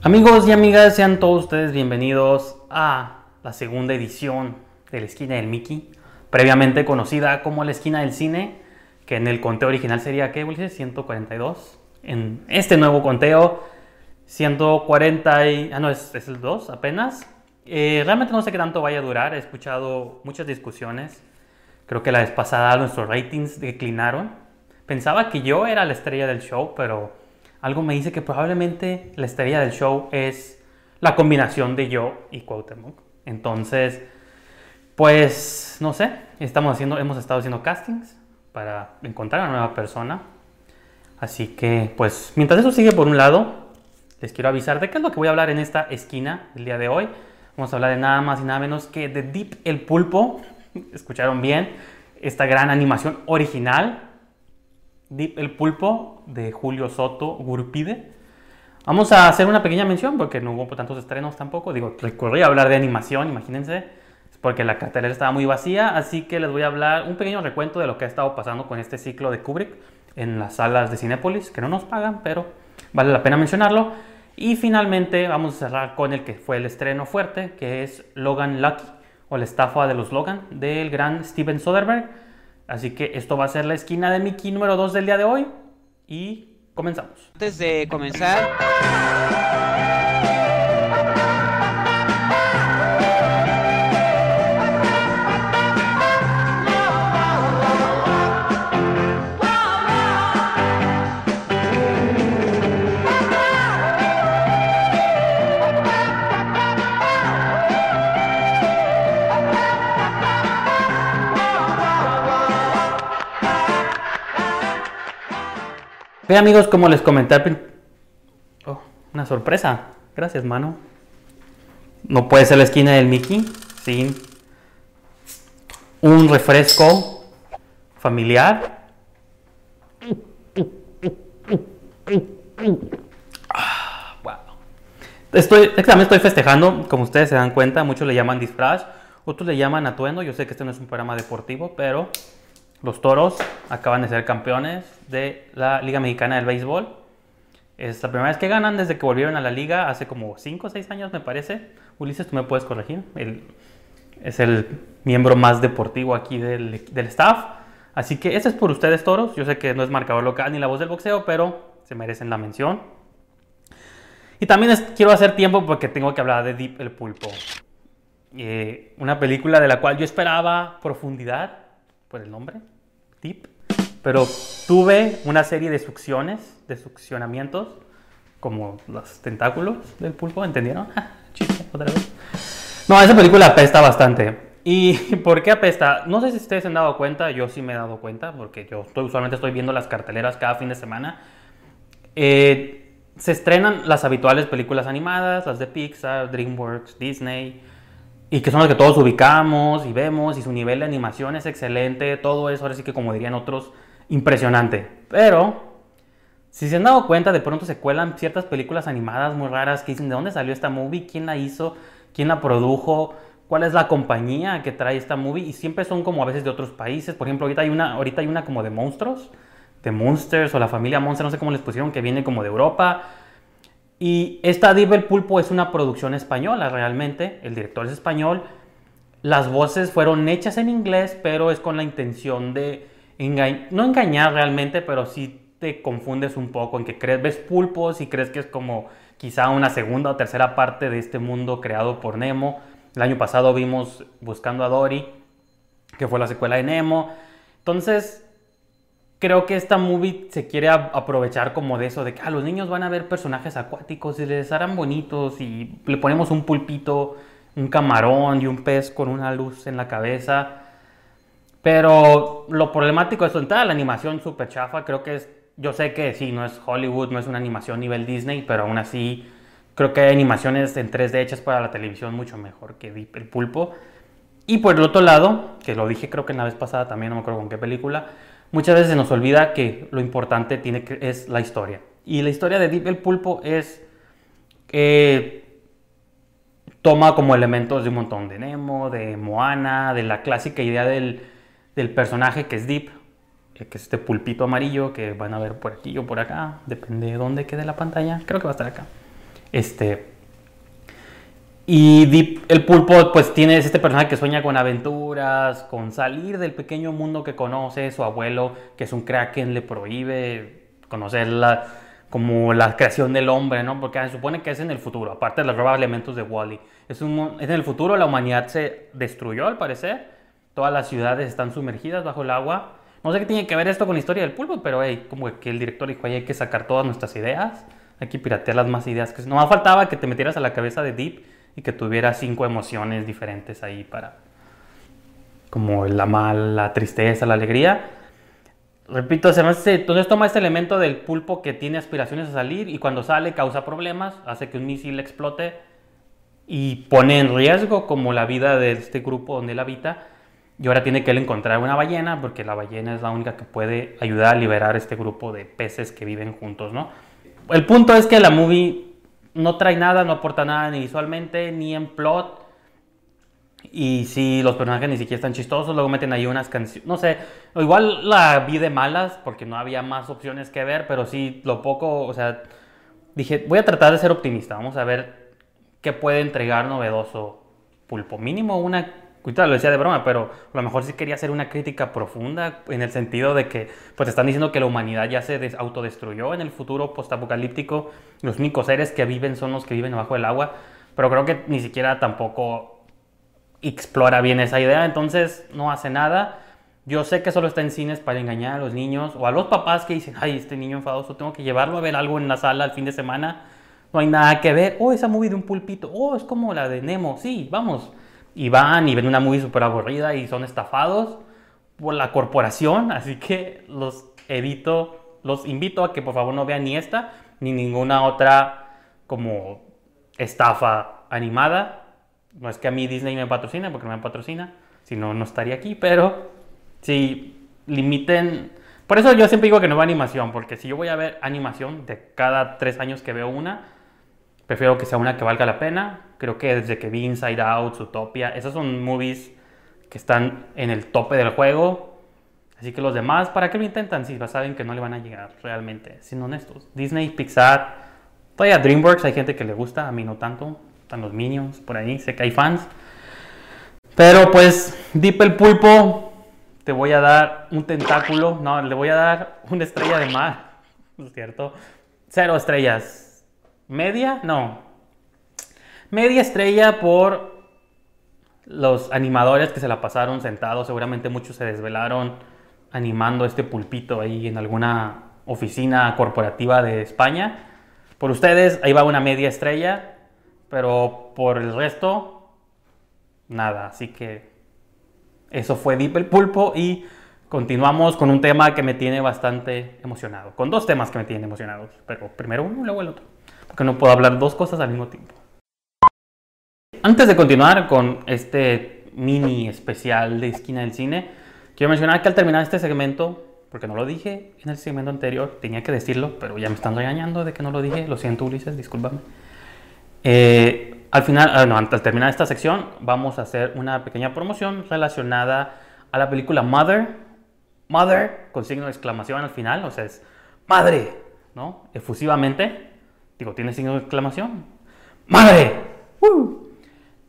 Amigos y amigas, sean todos ustedes bienvenidos a la segunda edición de la esquina del Mickey, previamente conocida como la esquina del cine, que en el conteo original sería, ¿qué, Ulises? 142. En este nuevo conteo, 140 y... Ah, no, es, es el 2 apenas. Eh, realmente no sé qué tanto vaya a durar, he escuchado muchas discusiones. Creo que la vez pasada nuestros ratings declinaron. Pensaba que yo era la estrella del show, pero algo me dice que probablemente la estrella del show es la combinación de yo y Cuauhtémoc. Entonces, pues, no sé, estamos haciendo, hemos estado haciendo castings para encontrar a una nueva persona. Así que, pues, mientras eso sigue por un lado, les quiero avisar de qué es lo que voy a hablar en esta esquina el día de hoy. Vamos a hablar de nada más y nada menos que de Deep el Pulpo. ¿Escucharon bien? Esta gran animación original el Pulpo de Julio Soto Gurpide. Vamos a hacer una pequeña mención porque no hubo tantos estrenos tampoco. Digo, recurrí a hablar de animación, imagínense, porque la cartelera estaba muy vacía. Así que les voy a hablar un pequeño recuento de lo que ha estado pasando con este ciclo de Kubrick en las salas de Cinépolis, que no nos pagan, pero vale la pena mencionarlo. Y finalmente vamos a cerrar con el que fue el estreno fuerte, que es Logan Lucky, o la estafa de los Logan, del gran Steven Soderbergh Así que esto va a ser la esquina de Mickey número 2 del día de hoy y comenzamos. Antes de comenzar... Ve amigos, como les comenté Oh, una sorpresa. Gracias, mano. No puede ser la esquina del Mickey sin un refresco familiar. Ah, wow. Estoy, también estoy festejando, como ustedes se dan cuenta, muchos le llaman disfraz, otros le llaman atuendo. Yo sé que este no es un programa deportivo, pero los Toros acaban de ser campeones de la Liga Mexicana del Béisbol. Es la primera vez que ganan desde que volvieron a la liga hace como 5 o 6 años, me parece. Ulises, tú me puedes corregir. es el miembro más deportivo aquí del, staff. Así que ese es por ustedes, toros. Yo sé que no es marcador local ni la voz del boxeo, pero se merecen la mención. Y también quiero hacer tiempo porque tengo que hablar de Deep el Pulpo. Eh, una película de la cual yo esperaba profundidad por el nombre, tip, pero tuve una serie de succiones, de succionamientos, como los tentáculos del pulpo, ¿entendieron? Chiste, otra vez. No, esa película apesta bastante. ¿Y por qué apesta? No sé si ustedes se han dado cuenta, yo sí me he dado cuenta, porque yo usualmente estoy viendo las carteleras cada fin de semana. Eh, se estrenan las habituales películas animadas, las de Pixar, DreamWorks, Disney, y que son las que todos ubicamos y vemos y su nivel de animación es excelente, todo eso ahora sí que como dirían otros, impresionante. Pero, si se han dado cuenta, de pronto se cuelan ciertas películas animadas muy raras que dicen de dónde salió esta movie, quién la hizo, quién la produjo, cuál es la compañía que trae esta movie y siempre son como a veces de otros países. Por ejemplo, ahorita hay una, ahorita hay una como de monstruos, de Monsters o la familia Monster, no sé cómo les pusieron, que viene como de Europa y esta Diva el Pulpo es una producción española realmente, el director es español, las voces fueron hechas en inglés, pero es con la intención de no engañar realmente, pero sí te confundes un poco en que crees, ves pulpos y crees que es como quizá una segunda o tercera parte de este mundo creado por Nemo. El año pasado vimos Buscando a Dory, que fue la secuela de Nemo. Entonces, creo que esta movie se quiere aprovechar como de eso, de que ah, los niños van a ver personajes acuáticos y les harán bonitos y le ponemos un pulpito, un camarón y un pez con una luz en la cabeza. Pero lo problemático es toda la animación súper chafa, creo que es, yo sé que sí, no es Hollywood, no es una animación nivel Disney, pero aún así creo que hay animaciones en 3D hechas para la televisión mucho mejor que el pulpo. Y por el otro lado, que lo dije creo que en la vez pasada también, no me acuerdo con qué película, muchas veces se nos olvida que lo importante tiene que, es la historia. Y la historia de Deep el Pulpo es que toma como elementos de un montón de Nemo, de Moana, de la clásica idea del, personaje que es Deep, eh, que es este pulpito amarillo que van a ver por aquí o por acá, depende de dónde quede la pantalla, creo que va a estar acá. Este. Y el pulpo, pues tiene este personaje que sueña con aventuras, con salir del pequeño mundo que conoce. Su abuelo, que es un kraken, le prohíbe conocer la, como la creación del hombre, ¿no? Porque se supone que es en el futuro, aparte de los roba elementos de Wally. Es, un, es en el futuro, la humanidad se destruyó al parecer, todas las ciudades están sumergidas bajo el agua. No sé qué tiene que ver esto con la historia del pulpo, pero hey, como que el director dijo, hay que sacar todas nuestras ideas, hay que piratear las más ideas. que No faltaba que te metieras a la cabeza de Deep y que tuviera cinco emociones diferentes ahí para, como la mal, la tristeza, la alegría repito, entonces toma este elemento del pulpo que tiene aspiraciones a salir y cuando sale causa problemas, hace que un misil explote y pone en riesgo como la vida de este grupo donde él habita. Y ahora tiene que él encontrar una ballena porque la ballena es la única que puede ayudar a liberar este grupo de peces que viven juntos, ¿no? El punto es que la movie no trae nada, no aporta nada ni visualmente ni en plot y si los personajes ni siquiera están chistosos, luego meten ahí unas canciones, no sé, igual la vi de malas porque no había más opciones que ver, pero sí, lo poco, o sea, dije, voy a tratar de ser optimista, vamos a ver qué puede entregar novedoso Pulpo. Mínimo una, ahorita lo decía de broma, pero a lo mejor sí quería hacer una crítica profunda en el sentido de que, pues están diciendo que la humanidad ya se autodestruyó en el futuro postapocalíptico, los únicos seres que viven son los que viven bajo el agua, pero creo que ni siquiera tampoco explora bien esa idea, entonces no hace nada. Yo sé que solo está en cines para engañar a los niños o a los papás que dicen, ay, este niño enfadoso, tengo que llevarlo a ver algo en la sala el fin de semana. No hay nada que ver. Oh, esa movie de un pulpito. Oh, es como la de Nemo. Sí, vamos. Y van y ven una movie súper aburrida y son estafados por la corporación. Así que los evito, los invito a que por favor no vean ni esta ni ninguna otra como estafa animada no es que a mí Disney me patrocina, porque no me patrocina, si no, no estaría aquí, pero si limiten... Por eso yo siempre digo que no va animación, porque si yo voy a ver animación de cada tres años que veo una, prefiero que sea una que valga la pena. Creo que desde que vi Inside Out, Zootopia, esos son movies que están en el tope del juego. Así que los demás, ¿para qué lo intentan? Si saben que no le van a llegar realmente, siendo honestos. Disney, Pixar, todavía DreamWorks hay gente que le gusta, a mí no tanto están los Minions por ahí, sé que hay fans. Pero pues, Deep el pulpo, te voy a dar un tentáculo, no, le voy a dar una estrella de mar, ¿no es cierto? Cero estrellas. ¿Media? No. Media estrella por los animadores que se la pasaron sentados, seguramente muchos se desvelaron animando este pulpito ahí en alguna oficina corporativa de España. Por ustedes, ahí va una media estrella. Pero por el resto, nada. Así que eso fue Deep el Pulpo y continuamos con un tema que me tiene bastante emocionado. Con dos temas que me tienen emocionados. Pero primero uno y luego el otro. Porque no puedo hablar dos cosas al mismo tiempo. Antes de continuar con este mini especial de esquina del cine, quiero mencionar que al terminar este segmento, porque no lo dije en el segmento anterior, tenía que decirlo, pero ya me están regañando de que no lo dije. Lo siento, Ulises, discúlpame. Eh, al final, ah, no, al terminar esta sección, vamos a hacer una pequeña promoción relacionada a la película Mother. Mother, con signo de exclamación al final, o sea, es madre, ¿no? Efusivamente. Digo, tiene signo de exclamación. ¡Madre!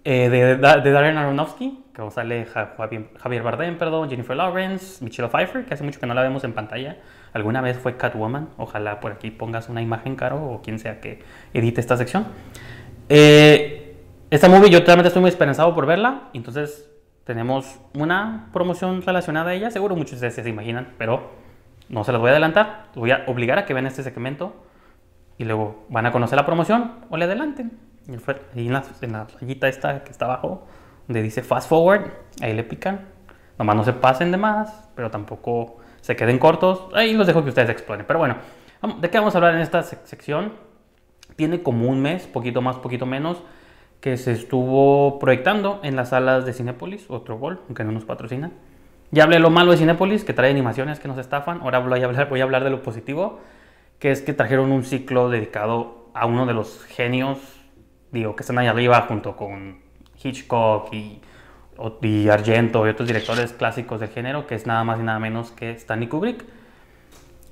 Eh, de, de, Darren Aronofsky, que sale Javier Bardem, perdón, Jennifer Lawrence, Michelle Pfeiffer, que hace mucho que no la vemos en pantalla. Alguna vez fue Catwoman. Ojalá por aquí pongas una imagen, Caro, o quien sea que edite esta sección. Eh, esta movie yo realmente estoy muy esperanzado por verla, entonces tenemos una promoción relacionada a ella, seguro muchos de ustedes se imaginan, pero no se las voy a adelantar, voy a obligar a que vean este segmento y luego van a conocer la promoción o le adelanten. Y en la, en la esta que está abajo, donde dice fast forward, ahí le pican. Nomás no se pasen de más, pero tampoco se queden cortos. Ahí los dejo que ustedes exploren. Pero bueno, ¿de qué vamos a hablar en esta sección? tiene como un mes, poquito más, poquito menos, que se estuvo proyectando en las salas de Cinepolis, otro gol, aunque no nos patrocina. Ya hablé lo malo de Cinepolis, que trae animaciones que nos estafan, ahora voy voy a hablar de lo positivo, que es que trajeron un ciclo dedicado a uno de los genios, digo, que están ahí arriba junto con Hitchcock y, y Argento y otros directores clásicos del género, que es nada más y nada menos que Stanley Kubrick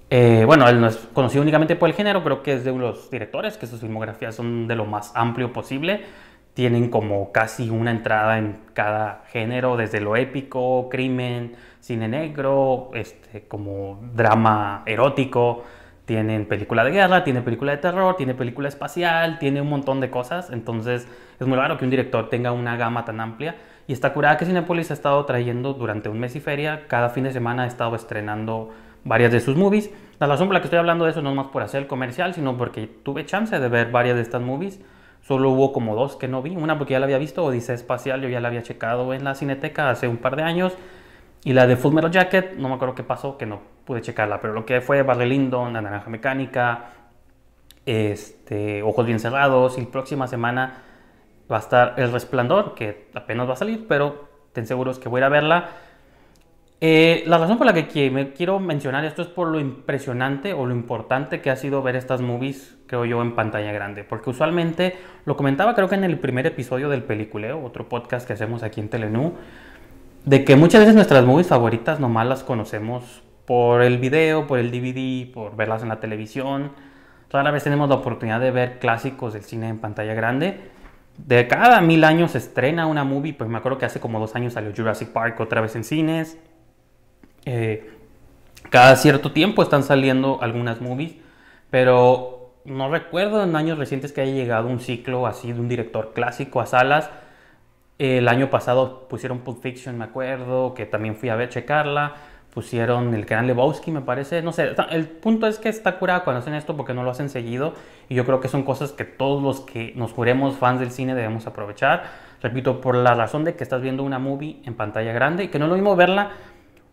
Eh, bueno, él no es conocido únicamente por el género, creo que es de los directores, que sus filmografías son de lo más amplio posible. Tienen como casi una entrada en cada género, desde lo épico, crimen, cine negro, este, como drama erótico. Tienen película de guerra, tiene película de terror, tiene película espacial, tiene un montón de cosas. Entonces es muy raro que un director tenga una gama tan amplia. Y está curada que Cinepolis ha estado trayendo durante un mes y feria. Cada fin de semana ha estado estrenando varias de sus movies. La razón por la que estoy hablando de eso no es más por hacer el comercial, sino porque tuve chance de ver varias de estas movies. Solo hubo como dos que no vi. Una porque ya la había visto, Odisea Espacial, yo ya la había checado en la Cineteca hace un par de años. Y la de Full Metal Jacket, no me acuerdo qué pasó, que no pude checarla, pero lo que fue Barry Lyndon, La Naranja Mecánica, este, Ojos Bien Cerrados, y próxima semana va a estar El Resplandor, que apenas va a salir, pero ten seguros que voy a ir a verla. Eh, la razón por la que me quiero mencionar esto es por lo impresionante o lo importante que ha sido ver estas movies, creo yo, en pantalla grande. Porque usualmente, lo comentaba creo que en el primer episodio del Peliculeo, otro podcast que hacemos aquí en Telenú, de que muchas veces nuestras movies favoritas nomás las conocemos por el video, por el DVD, por verlas en la televisión. Rara vez tenemos la oportunidad de ver clásicos del cine en pantalla grande. De cada mil años se estrena una movie, pues me acuerdo que hace como dos años salió Jurassic Park otra vez en cines. Eh, cada cierto tiempo están saliendo algunas movies, pero no recuerdo en años recientes que haya llegado un ciclo así de un director clásico a salas. El año pasado pusieron Pulp Fiction, me acuerdo, que también fui a ver, checarla. Pusieron el Gran Lebowski, me parece. No sé, el punto es que está curado cuando hacen esto porque no lo hacen seguido. Y yo creo que son cosas que todos los que nos juremos fans del cine debemos aprovechar. Repito, por la razón de que estás viendo una movie en pantalla grande y que no es lo mismo verla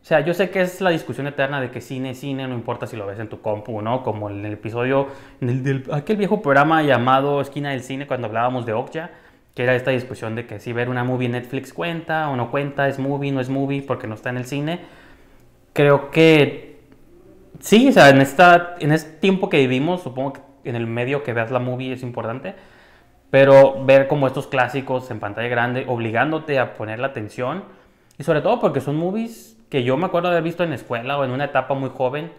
o sea, yo sé que es la discusión eterna de que cine cine, no importa si lo ves en tu compu, ¿no? Como en el episodio, en el del, aquel viejo programa llamado Esquina del Cine, cuando hablábamos de Okja, que era esta discusión de que si ver una movie en Netflix cuenta o no cuenta, es movie, no es movie, porque no está en el cine. Creo que sí, o sea, en, esta, en este tiempo que vivimos, supongo que en el medio que veas la movie es importante, pero ver como estos clásicos en pantalla grande, obligándote a poner la atención, y sobre todo porque son movies que yo me acuerdo haber visto en escuela o en una etapa muy joven,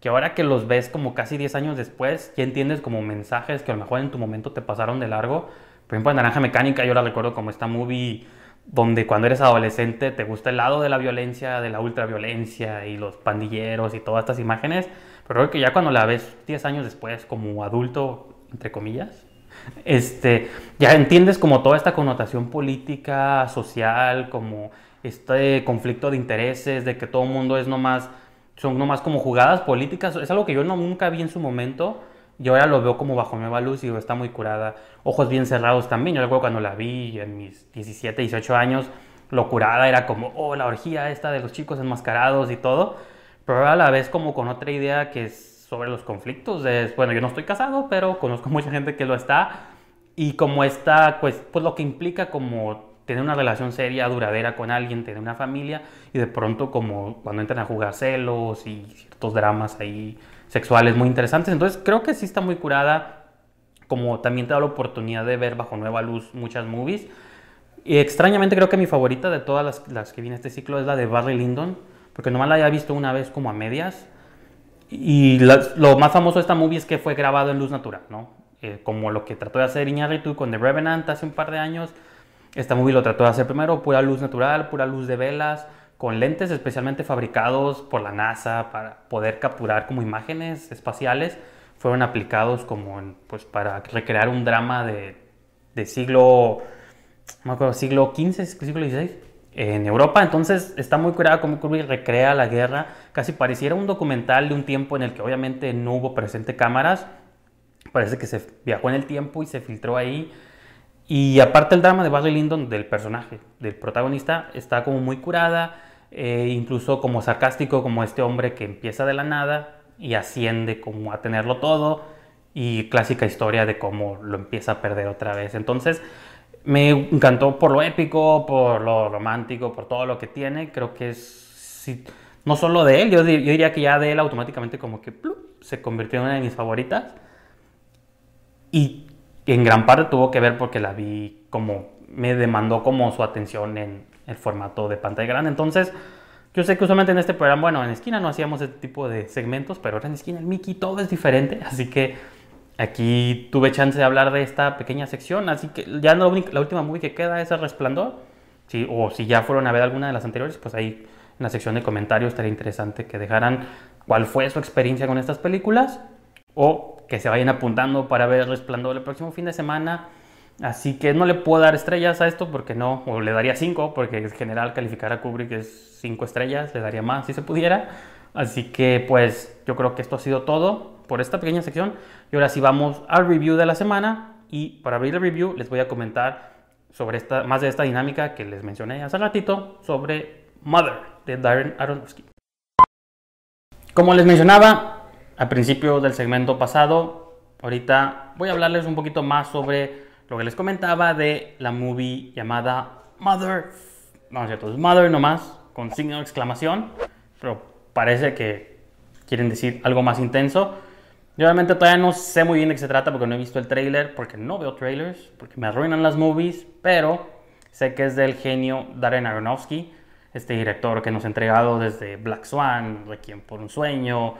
que ahora que los ves como casi 10 años después, ya entiendes como mensajes que a lo mejor en tu momento te pasaron de largo. Por ejemplo, en Naranja Mecánica yo la recuerdo como esta movie donde cuando eres adolescente te gusta el lado de la violencia, de la ultraviolencia y los pandilleros y todas estas imágenes, pero creo que ya cuando la ves 10 años después como adulto, entre comillas, este, ya entiendes como toda esta connotación política, social, como este conflicto de intereses, de que todo el mundo es nomás, son nomás como jugadas políticas, es algo que yo no, nunca vi en su momento, y ahora lo veo como bajo nueva luz y está muy curada. Ojos bien cerrados también, yo recuerdo cuando la vi en mis 17, 18 años, lo curada era como, oh, la orgía esta de los chicos enmascarados y todo, pero ahora la ves como con otra idea que es sobre los conflictos, de, bueno, yo no estoy casado, pero conozco mucha gente que lo está, y como está, pues, pues lo que implica como tener una relación seria, duradera con alguien, tener una familia y de pronto como cuando entran a jugar celos y ciertos dramas ahí sexuales muy interesantes. Entonces creo que sí está muy curada, como también te da la oportunidad de ver bajo nueva luz muchas movies. Y extrañamente creo que mi favorita de todas las, las que viene este ciclo es la de Barry Lyndon, porque nomás la había visto una vez como a medias. Y lo más famoso de esta movie es que fue grabado en luz natural, ¿no? Eh, como lo que trató de hacer Iñárritu con The Revenant hace un par de años esta movie lo trató de hacer primero pura luz natural, pura luz de velas, con lentes especialmente fabricados por la NASA para poder capturar como imágenes espaciales. Fueron aplicados como pues para recrear un drama de, de siglo, no me acuerdo, siglo XV, siglo XVI en Europa. Entonces está muy curada como Kubrick recrea la guerra. Casi pareciera un documental de un tiempo en el que obviamente no hubo presente cámaras. Parece que se viajó en el tiempo y se filtró ahí y aparte el drama de Barry Lyndon, del personaje, del protagonista, está como muy curada, eh, incluso como sarcástico, como este hombre que empieza de la nada y asciende como a tenerlo todo, y clásica historia de cómo lo empieza a perder otra vez. Entonces, me encantó por lo épico, por lo romántico, por todo lo que tiene. Creo que es, no solo de él, yo, diría que ya de él automáticamente como que se convirtió en una de mis favoritas. Y en gran parte tuvo que ver porque la vi como, me demandó como su atención en el formato de pantalla grande. Entonces, Yo sé que usualmente en este programa, bueno, en esquina no hacíamos este tipo de segmentos, pero ahora en esquina el Mickey todo es diferente, así que aquí tuve chance de hablar de esta pequeña sección, así que ya la, la última movie que queda es El Resplandor, ¿sí? o si ya fueron a ver alguna de las anteriores, pues ahí en la sección de comentarios estaría interesante que dejaran cuál fue su experiencia con estas películas o que se vayan apuntando para ver El Resplandor el próximo fin de semana. Así que no le puedo dar estrellas a esto porque no, o le daría 5, porque en general calificar a Kubrick es 5 estrellas, le daría más si se pudiera. Así que pues yo creo que esto ha sido todo por esta pequeña sección. Y ahora sí vamos al review de la semana. Y para abrir el review les voy a comentar sobre esta, más de esta dinámica que les mencioné hace ratito sobre Mother de Darren Aronofsky. Como les mencionaba al principio del segmento pasado, ahorita voy a hablarles un poquito más sobre lo que les comentaba de la movie llamada Mother. No, es cierto, es Mother nomás, con signo de exclamación, pero parece que quieren decir algo más intenso. Yo realmente todavía no sé muy bien de qué se trata porque no he visto el trailer, porque no veo trailers, porque me arruinan las movies, pero sé que es del genio Darren Aronofsky, este director que nos ha entregado desde Black Swan, Requiem por un sueño,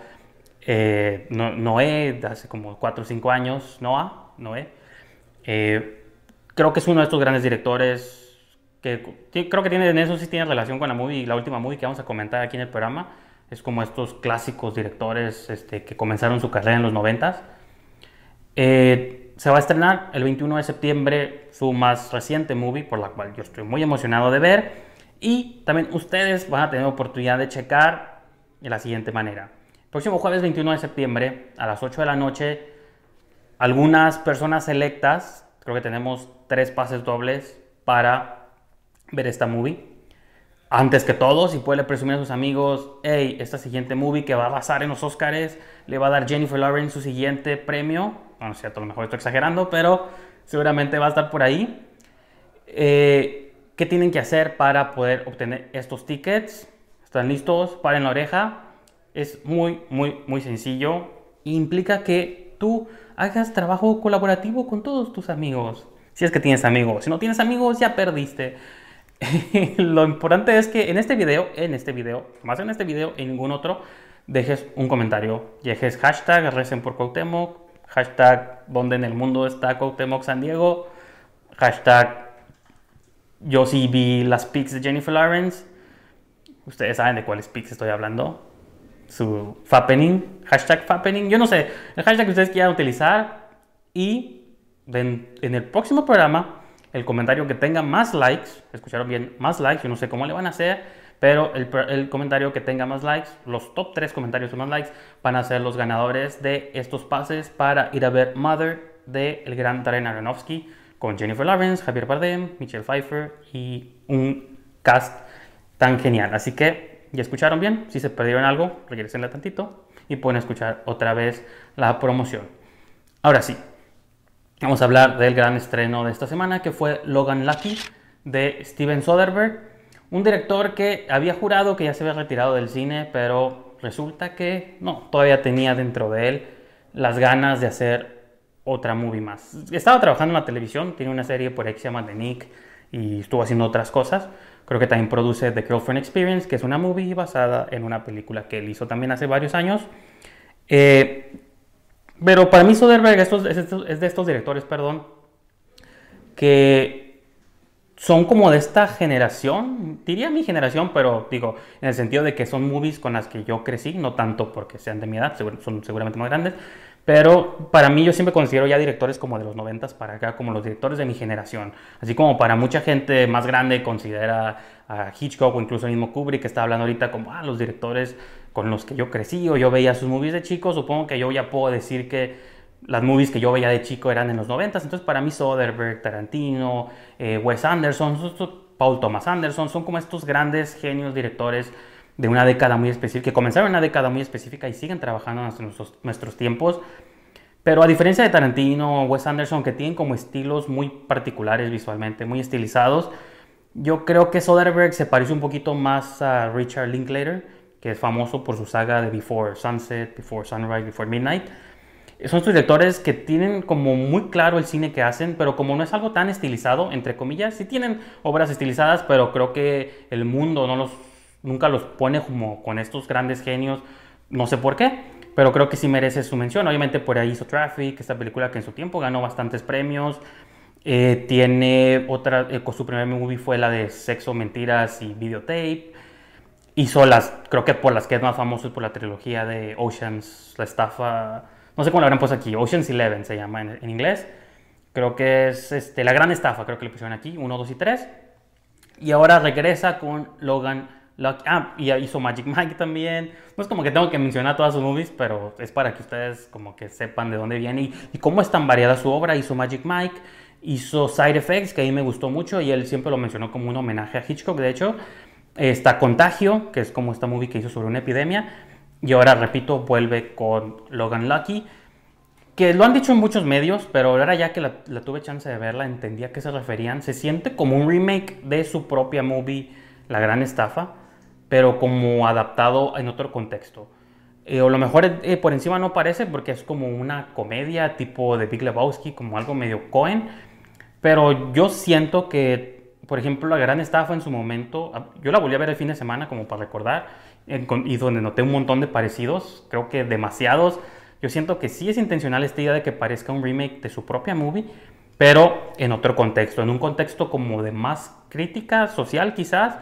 eh, Noé, hace como 4 o 5 años, Noah, Noé. Eh, creo que es uno de estos grandes directores que creo que tiene en eso sí tiene relación con la movie, la última movie que vamos a comentar aquí en el programa. Es como estos clásicos directores este, que comenzaron su carrera en los 90 eh, se va a estrenar el 21 de septiembre su más reciente movie, por la cual yo estoy muy emocionado de ver. Y también ustedes van a tener oportunidad de checar de la siguiente manera. próximo jueves 21 de septiembre a las 8 de la noche, algunas personas selectas, creo que tenemos tres pases dobles para ver esta movie. Antes que todo, si puede presumir a sus amigos, hey, esta siguiente movie que va a basar en los Oscars le va a dar Jennifer Lawrence su siguiente premio. Bueno, es cierto, a lo mejor estoy exagerando, pero seguramente va a estar por ahí. Eh, ¿Qué tienen que hacer para poder obtener estos tickets? ¿Están listos? Paren la oreja. Es muy, muy, muy sencillo. Implica que tú hagas trabajo colaborativo con todos tus amigos. Si es que tienes amigos. Si no tienes amigos, ya perdiste. lo importante es que en este video, en este video, más en este video, en ningún otro, dejes un comentario. Dejes hashtag recen por Cuauhtémoc, hashtag donde en el mundo está Cuauhtémoc San Diego, hashtag yo sí vi las pics de Jennifer Lawrence. Ustedes saben de cuáles pics estoy hablando. Su fappening, hashtag fappening. Yo no sé, el hashtag que ustedes quieran utilizar. Y en el próximo programa el comentario que tenga más likes, escucharon bien, más likes, yo no sé cómo le van a hacer, pero el, comentario que tenga más likes, los top 3 comentarios con más likes, van a ser los ganadores de estos pases para ir a ver Mother de el gran Darren Aronofsky con Jennifer Lawrence, Javier Bardem, Michelle Pfeiffer y un cast tan genial. Así que, ¿ya escucharon bien? Si se perdieron algo, regresenle tantito y pueden escuchar otra vez la promoción. Ahora sí, Vamos a hablar del gran estreno de esta semana que fue Logan Lucky de Steven Soderbergh, un director que había jurado que ya se había retirado del cine, pero resulta que no, todavía tenía dentro de él las ganas de hacer otra movie más. Estaba trabajando en la televisión, tiene una serie por ahí que Nick y estuvo haciendo otras cosas. Creo que también produce The Girlfriend Experience, que es una movie basada en una película que él hizo también hace varios años. Eh, pero para mí Soderbergh es, de estos directores, perdón, que son como de esta generación, diría mi generación, pero digo, en el sentido de que son movies con las que yo crecí, no tanto porque sean de mi edad, son seguramente más grandes, pero para mí yo siempre considero ya directores como de los 90 para acá, como los directores de mi generación. Así como para mucha gente más grande considera a Hitchcock o incluso el mismo Kubrick que está hablando ahorita como ah, los directores con los que yo crecí o yo veía sus movies de chico, supongo que yo ya puedo decir que las movies que yo veía de chico eran en los 90. Entonces para mí Soderbergh, Tarantino, eh, Wes Anderson, Paul Thomas Anderson, son como estos grandes genios directores de una década muy específica, que comenzaron en una década muy específica y siguen trabajando en nuestros, nuestros tiempos. Pero a diferencia de Tarantino o Wes Anderson, que tienen como estilos muy particulares visualmente, muy estilizados, yo creo que Soderbergh se parece un poquito más a Richard Linklater, que es famoso por su saga de Before Sunset, Before Sunrise, Before Midnight. Son estos directores que tienen como muy claro el cine que hacen, pero como no es algo tan estilizado, entre comillas, sí tienen obras estilizadas, pero creo que el mundo no los nunca los pone como con estos grandes genios, no sé por qué, pero creo que sí merece su mención. Obviamente por ahí hizo Traffic, esta película que en su tiempo ganó bastantes premios. Eh, tiene otra, eh, su primer movie fue la de Sexo, Mentiras y Videotape. Hizo las, creo que por las que es más famoso es por la trilogía de Oceans, la estafa, no sé cómo la habrán puesto aquí, Oceans Eleven se llama en, en inglés. Creo que es este, la gran estafa, creo que le pusieron aquí, 1, 2 y 3. Y ahora regresa con Logan Ah, y hizo Magic Mike también. No es como que tengo que mencionar todas sus movies, pero es para que ustedes como que sepan de dónde viene y, cómo es tan variada su obra. Hizo Magic Mike, hizo Side Effects, que a mí me gustó mucho y él siempre lo mencionó como un homenaje a Hitchcock. De hecho, está Contagio, que es como esta movie que hizo sobre una epidemia. Y ahora, repito, vuelve con Logan Lucky que lo han dicho en muchos medios, pero ahora ya que la, tuve chance de verla, entendía a qué se referían. Se siente como un remake de su propia movie, La Gran Estafa, pero como adaptado en otro contexto. Eh, o lo mejor eh, por encima no parece porque es como una comedia tipo de Big Lebowski, como algo medio Cohen. Pero yo siento que, por ejemplo, La Gran Estafa en su momento, ah, yo la volví a ver el fin de semana como para recordar, y donde noté un montón de parecidos, creo que demasiados yo siento que sí es intencional esta idea de que parezca un remake de su propia movie, pero en otro contexto, en un contexto como de más crítica social quizás,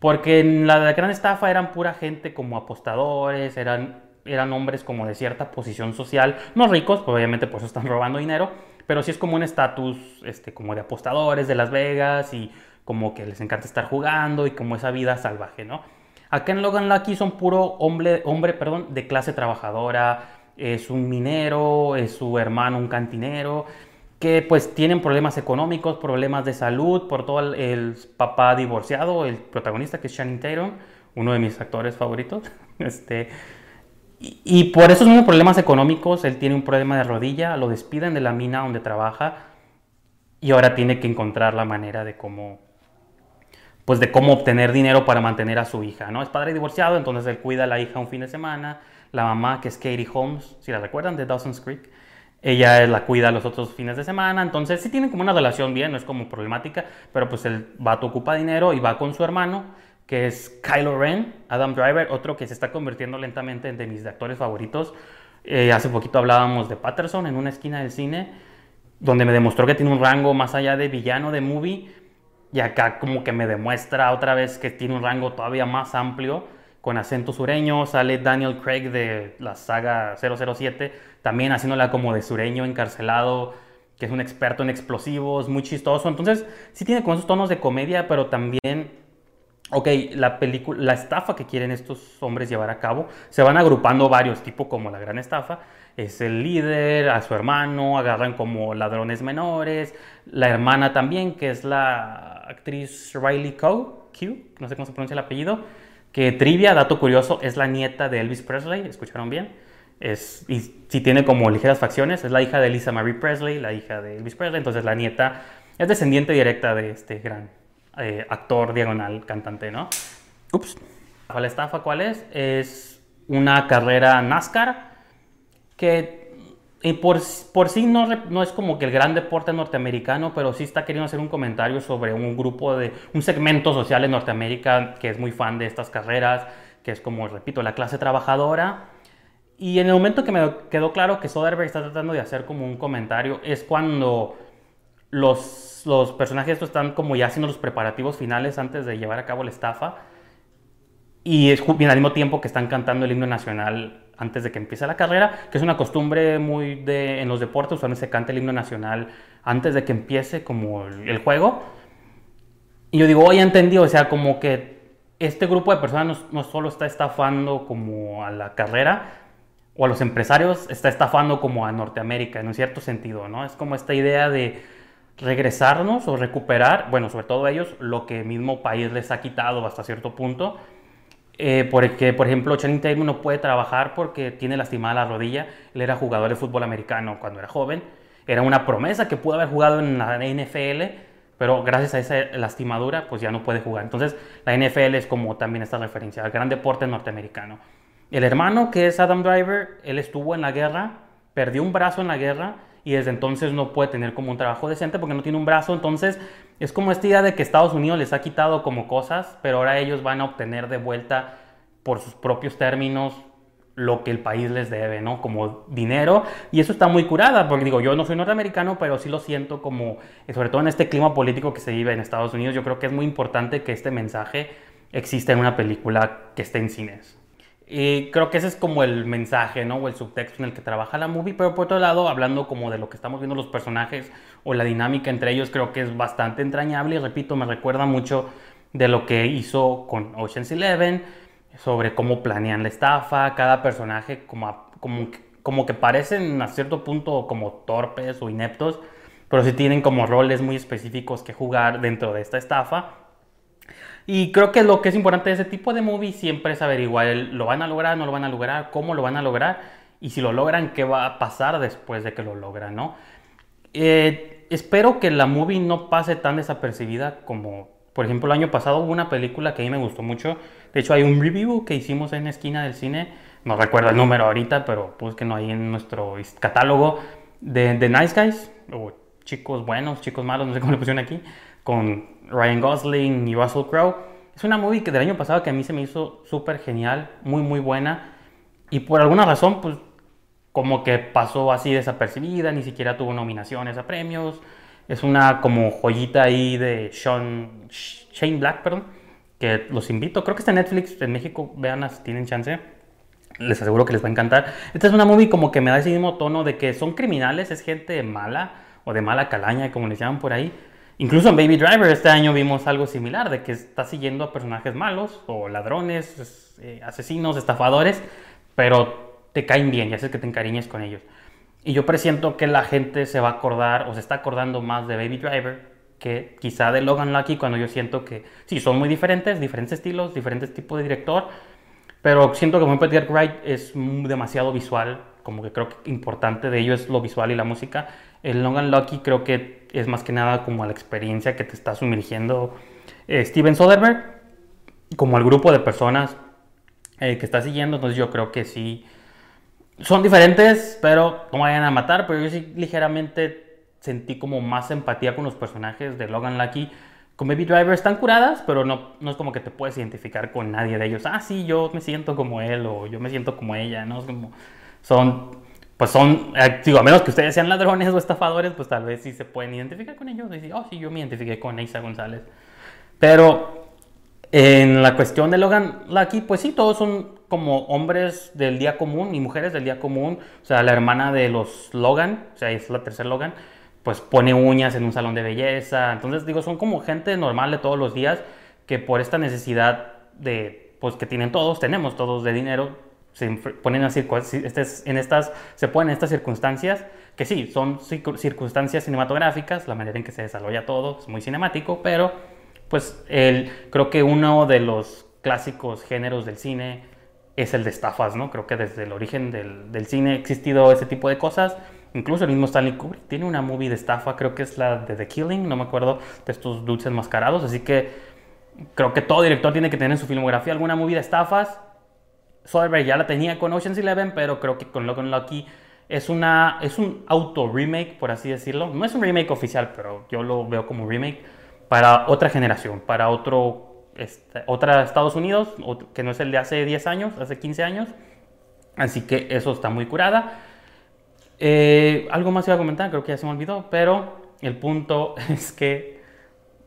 porque en la, gran estafa eran pura gente como apostadores, eran, eran hombres como de cierta posición social, no ricos, pues obviamente por eso están robando dinero, pero sí es como un estatus este, como de apostadores de Las Vegas y como que les encanta estar jugando y como esa vida salvaje, ¿no? Acá en Logan Lucky son puro hombre, hombre perdón, de clase trabajadora, es un minero, es su hermano un cantinero, que pues tienen problemas económicos, problemas de salud, por todo el, papá divorciado, el protagonista que es Shannon Tatum, uno de mis actores favoritos, este, y, por esos mismos problemas económicos, él tiene un problema de rodilla, lo despiden de la mina donde trabaja y ahora tiene que encontrar la manera de cómo pues de cómo obtener dinero para mantener a su hija, ¿no? Es padre divorciado, entonces él cuida a la hija un fin de semana, la mamá, que es Katie Holmes, si la recuerdan, de Dawson's Creek. Ella la cuida los otros fines de semana, entonces sí tienen como una relación bien, no es como problemática, pero pues el vato ocupa dinero y va con su hermano, que es Kylo Ren, Adam Driver, otro que se está convirtiendo lentamente en de mis actores favoritos. Eh, hace poquito hablábamos de Patterson en una esquina del cine, donde me demostró que tiene un rango más allá de villano de movie, y acá como que me demuestra otra vez que tiene un rango todavía más amplio con acento sureño, sale Daniel Craig de la saga 007, también haciéndola como de sureño encarcelado, que es un experto en explosivos, muy chistoso. Entonces, sí tiene con esos tonos de comedia, pero también, ok, la película, la estafa que quieren estos hombres llevar a cabo, se van agrupando varios, tipo como la gran estafa, es el líder, a su hermano, agarran como ladrones menores, la hermana también, que es la actriz Riley Coe, Q, no sé cómo se pronuncia el apellido, que trivia, dato curioso, es la nieta de Elvis Presley, ¿escucharon bien? Es, y si tiene como ligeras facciones, es la hija de Lisa Marie Presley, la hija de Elvis Presley, entonces la nieta es descendiente directa de este gran eh, actor diagonal cantante, ¿no? Ups. ¿La estafa cuál es? Es una carrera NASCAR que y por, por sí no, no, es como que el gran deporte norteamericano, pero sí está queriendo hacer un comentario sobre un grupo de, un segmento social en Norteamérica que es muy fan de estas carreras, que es como, repito, la clase trabajadora. Y en el momento que me quedó claro que Soderbergh está tratando de hacer como un comentario, es cuando los, los personajes estos están como ya haciendo los preparativos finales antes de llevar a cabo la estafa. Y es bien al mismo tiempo que están cantando el himno nacional antes de que empiece la carrera, que es una costumbre muy de, en los deportes, usualmente se canta el himno nacional antes de que empiece como el, juego. Y yo digo, oye, entendí, o sea, como que este grupo de personas no, solo está estafando como a la carrera o a los empresarios, está estafando como a Norteamérica, en un cierto sentido, ¿no? Es como esta idea de regresarnos o recuperar, bueno, sobre todo ellos, lo que el mismo país les ha quitado hasta cierto punto eh, porque, por ejemplo, Channing Tatum no puede trabajar porque tiene lastimada la rodilla. Él era jugador de fútbol americano cuando era joven. Era una promesa que pudo haber jugado en la NFL, pero gracias a esa lastimadura, pues ya no puede jugar. Entonces, la NFL es como también esta referencia al gran deporte norteamericano. El hermano, que es Adam Driver, él estuvo en la guerra, perdió un brazo en la guerra y desde entonces no puede tener como un trabajo decente porque no tiene un brazo. Entonces es como esta idea de que Estados Unidos les ha quitado como cosas, pero ahora ellos van a obtener de vuelta por sus propios términos lo que el país les debe, ¿no? Como dinero. Y eso está muy curada, porque digo, yo no soy norteamericano, pero sí lo siento como, sobre todo en este clima político que se vive en Estados Unidos, yo creo que es muy importante que este mensaje exista en una película que esté en cines. Y creo que ese es como el mensaje, ¿no? O el subtexto en el que trabaja la movie. Pero por otro lado, hablando como de lo que estamos viendo los personajes o la dinámica entre ellos, creo que es bastante entrañable. Y repito, me recuerda mucho de lo que hizo con Ocean's Eleven, sobre cómo planean la estafa. Cada personaje como, como, como que parecen a cierto punto como torpes o ineptos, pero sí tienen como roles muy específicos que jugar dentro de esta estafa. Y creo que lo que es importante de ese tipo de movie siempre es averiguar, ¿lo van a lograr, no lo van a lograr? ¿Cómo lo van a lograr? Y si lo logran, ¿qué va a pasar después de que lo logran, no? Eh, espero que la movie no pase tan desapercibida como, por ejemplo, el año pasado hubo una película que a mí me gustó mucho. De hecho, hay un review que hicimos en esquina del cine. No recuerdo el número ahorita, pero pues que no hay en nuestro catálogo de, de Nice Guys, o chicos buenos, chicos malos, no sé cómo le pusieron aquí, con Ryan Gosling y Russell Crowe. Es una movie que del año pasado que a mí se me hizo súper genial, muy muy buena. Y por alguna razón, pues como que pasó así desapercibida, ni siquiera tuvo nominaciones a premios. Es una como joyita ahí de Sean, Shane Black, perdón, que los invito. Creo que está en Netflix en México, vean si tienen chance. Les aseguro que les va a encantar. Esta es una movie como que me da ese mismo tono de que son criminales, es gente mala o de mala calaña, como les llaman por ahí Incluso en Baby Driver este año vimos algo similar, de que está siguiendo a personajes malos o ladrones, eh, asesinos, estafadores, pero te caen bien, ya sé que te encariñes con ellos. Y yo presiento que la gente se va a acordar o se está acordando más de Baby Driver que quizá de Logan Lucky cuando yo siento que sí, son muy diferentes, diferentes estilos, diferentes tipos de director, pero siento que muy Edgar Wright es demasiado visual, como que creo que importante de ello es lo visual y la música. El Logan Lucky creo que es más que nada como la experiencia que te está sumergiendo eh, Steven Soderbergh, como el grupo de personas eh, que está siguiendo. Entonces yo creo que sí, son diferentes, pero no vayan a matar, pero yo sí ligeramente sentí como más empatía con los personajes de Logan Lucky. Con Baby Driver están curadas, pero no, no es como que te puedes identificar con nadie de ellos. Ah, sí, yo me siento como él o yo me siento como ella, ¿no? Es como, son pues son, eh, digo, a menos que ustedes sean ladrones o estafadores, pues tal vez sí se pueden identificar con ellos. Y decir, oh, sí, yo me identifiqué con Isa González. Pero en la cuestión de Logan Lucky, pues sí, todos son como hombres del día común y mujeres del día común. O sea, la hermana de los Logan, o sea, es la tercera Logan, pues pone uñas en un salón de belleza. Entonces, digo, son como gente normal de todos los días que por esta necesidad de, pues que tienen todos, tenemos todos de dinero, se ponen así, en estas, se ponen estas circunstancias que sí, son circunstancias cinematográficas, la manera en que se desarrolla todo es muy cinemático, pero pues el, creo que uno de los clásicos géneros del cine es el de estafas, ¿no? Creo que desde el origen del, del cine ha existido ese tipo de cosas. Incluso el mismo Stanley Kubrick tiene una movie de estafa, creo que es la de The Killing, no me acuerdo, de estos dulces enmascarados. Así que creo que todo director tiene que tener en su filmografía alguna movie de estafas Soderbergh ya la tenía con Ocean's Eleven, pero creo que con Logan Lucky es, una, es un auto-remake, por así decirlo. No es un remake oficial, pero yo lo veo como remake para otra generación, para otro, este, otra Estados Unidos, que no es el de hace 10 años, hace 15 años. Así que eso está muy curada. Eh, algo más iba a comentar, creo que ya se me olvidó, pero el punto es que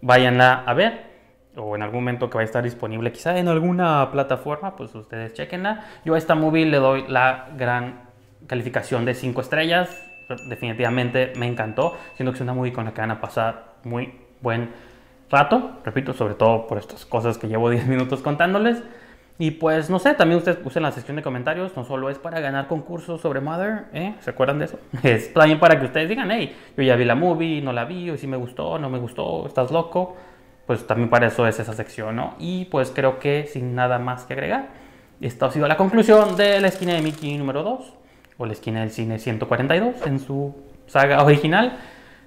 váyanla a ver o en algún momento que va a estar disponible quizá en alguna plataforma, pues ustedes chequenla. Yo a esta movie le doy la gran calificación de 5 estrellas. Definitivamente me encantó, siendo que es una movie con la que van a pasar muy buen rato, repito, sobre todo por estas cosas que llevo 10 minutos contándoles. Y pues no sé, también ustedes usen la sección de comentarios, no solo es para ganar concursos sobre Mother, ¿eh? ¿se acuerdan de eso? Es también para que ustedes digan, hey, yo ya vi la movie, no la vi, o si me gustó, no me gustó, estás loco pues también para eso es esa sección, ¿no? Y pues creo que sin nada más que agregar, esta ha sido la conclusión de la esquina de Mickey número 2, o la esquina del cine 142 en su saga original.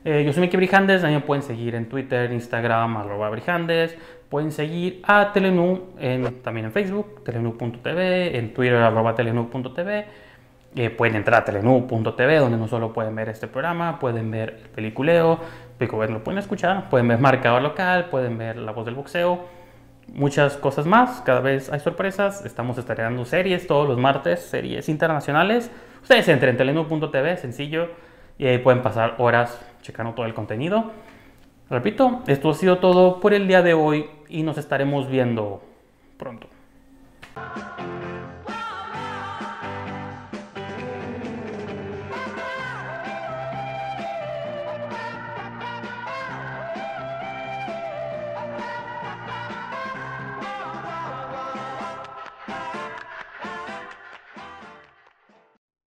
Eh, yo soy Mickey Brijandes, también pueden seguir en Twitter, Instagram, arroba Brijandes, pueden seguir a Telenu en, también en Facebook, telenu.tv, en Twitter, arroba telenu.tv, Eh, pueden entrar a telenú.tv donde no solo pueden ver este programa, pueden ver el peliculeo, lo pueden escuchar, pueden ver marcador local, pueden ver la voz del boxeo, muchas cosas más. Cada vez hay sorpresas. Estamos estrenando series todos los martes, series internacionales. Ustedes entren en telenú.tv, sencillo, y ahí pueden pasar horas checando todo el contenido. Repito, esto ha sido todo por el día de hoy y nos estaremos viendo pronto.